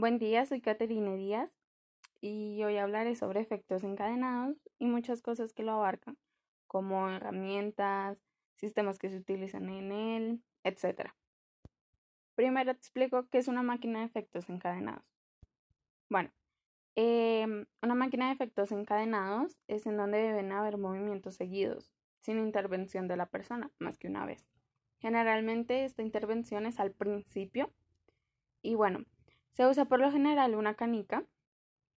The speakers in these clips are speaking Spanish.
días, soy Caterine Díaz y hoy hablaré sobre efectos encadenados y muchas cosas que lo abarcan, como herramientas, sistemas que se utilizan en él, etc. Primero te explico qué es una máquina de efectos encadenados. Bueno, em, una máquina de efectos encadenados es en donde deben haber movimientos seguidos, sin intervención de la persona, más que una vez. Generalmente esta intervención es al principio y bueno, se usa por lo general una canica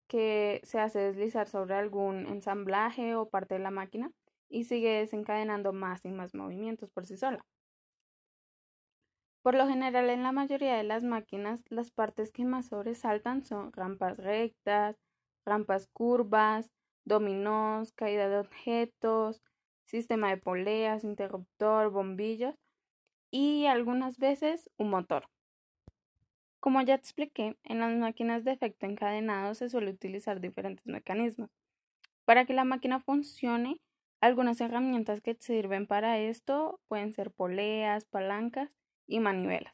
que se hace deslizar sobre algún ensamblaje o parte de la máquina y sigue desencadenando más y más movimientos por sí sola. Por lo general en la mayoría de las máquinas las partes que más sobresaltan son rampas rectas, rampas curvas, dominós, caída de objetos, sistema de poleas, interruptor, bombillos y algunas veces un motor. Como ya te expliqué, en las máquinas de efecto encadenado se suele utilizar diferentes mecanismos. Para que la máquina funcione, algunas herramientas que sirven para esto pueden ser poleas, palancas y manivelas.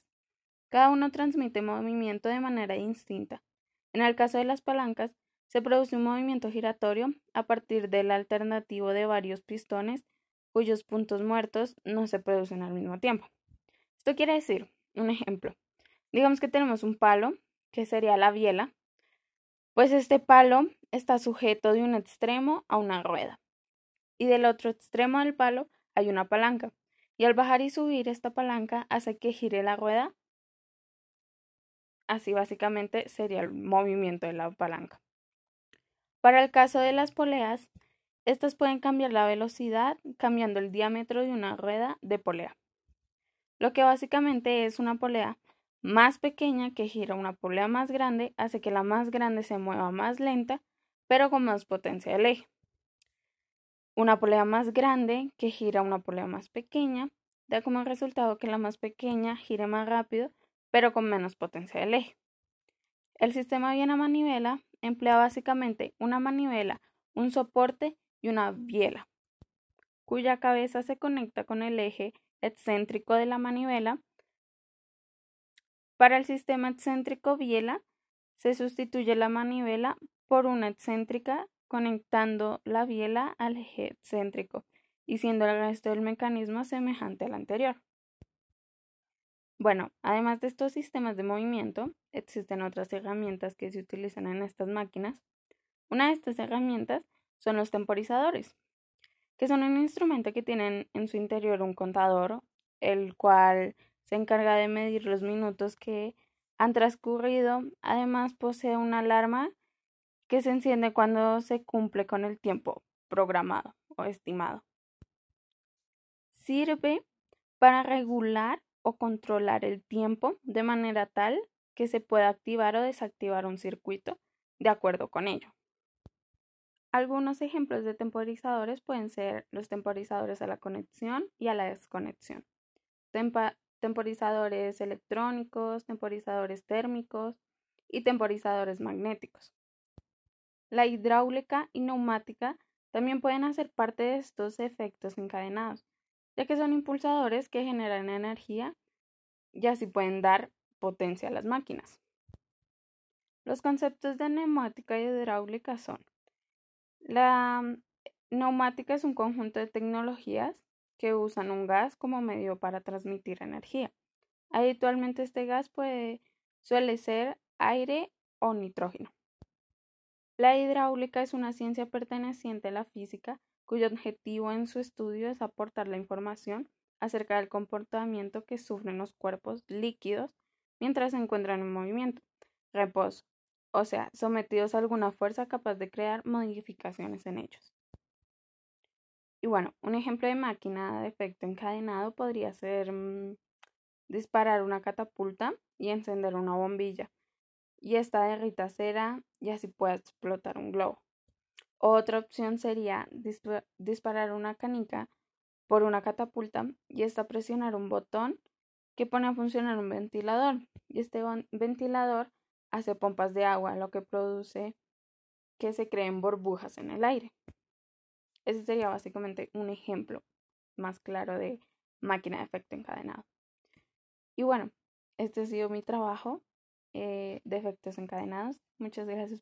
Cada uno transmite movimiento de manera distinta. En el caso de las palancas, se produce un movimiento giratorio a partir del alternativo de varios pistones cuyos puntos muertos no se producen al mismo tiempo. Esto quiere decir, un ejemplo, Digamos que tenemos un palo, que sería la biela, pues este palo está sujeto de un extremo a una rueda y del otro extremo del palo hay una palanca y al bajar y subir esta palanca hace que gire la rueda. Así básicamente sería el movimiento de la palanca. Para el caso de las poleas, estas pueden cambiar la velocidad cambiando el diámetro de una rueda de polea. Lo que básicamente es una polea más pequeña que gira una polea más grande hace que la más grande se mueva más lenta, pero con más potencia del eje. Una polea más grande que gira una polea más pequeña da como resultado que la más pequeña gire más rápido, pero con menos potencia del eje. El sistema Viena manivela emplea básicamente una manivela, un soporte y una biela, cuya cabeza se conecta con el eje excéntrico de la manivela para el sistema excéntrico biela, se sustituye la manivela por una excéntrica conectando la biela al eje excéntrico y siendo el resto del mecanismo semejante al anterior. Bueno, además de estos sistemas de movimiento, existen otras herramientas que se utilizan en estas máquinas. Una de estas herramientas son los temporizadores, que son un instrumento que tienen en su interior un contador, el cual se encarga de medir los minutos que han transcurrido. Además, posee una alarma que se enciende cuando se cumple con el tiempo programado o estimado. Sirve para regular o controlar el tiempo de manera tal que se pueda activar o desactivar un circuito de acuerdo con ello. Algunos ejemplos de temporizadores pueden ser los temporizadores a la conexión y a la desconexión, temporizadores electrónicos, temporizadores térmicos y temporizadores magnéticos. La hidráulica y neumática también pueden hacer parte de estos efectos encadenados, ya que son impulsadores que generan energía y así pueden dar potencia a las máquinas. Los conceptos de neumática y hidráulica son la neumática es un conjunto de tecnologías que usan un gas como medio para transmitir energía. Habitualmente este gas suele ser aire o nitrógeno. La hidráulica es una ciencia perteneciente a la física cuyo objetivo en su estudio es aportar la información acerca del comportamiento que sufren los cuerpos líquidos mientras se encuentran en movimiento, reposo, o sea, sometidos a alguna fuerza capaz de crear modificaciones en ellos. Y bueno, un ejemplo de máquina de efecto encadenado podría ser mm, disparar una catapulta y encender una bombilla. Y esta derrita cera y así pueda explotar un globo. Otra opción sería disparar una canica por una catapulta y esta presionar un botón que pone a funcionar un ventilador. Y este ventilador hace pompas de agua, lo que produce que se creen burbujas en el aire. Ese sería básicamente un ejemplo más claro de máquina de efecto encadenado. Y bueno, este ha sido mi trabajo. eh, de efectos encadenados. Muchas gracias.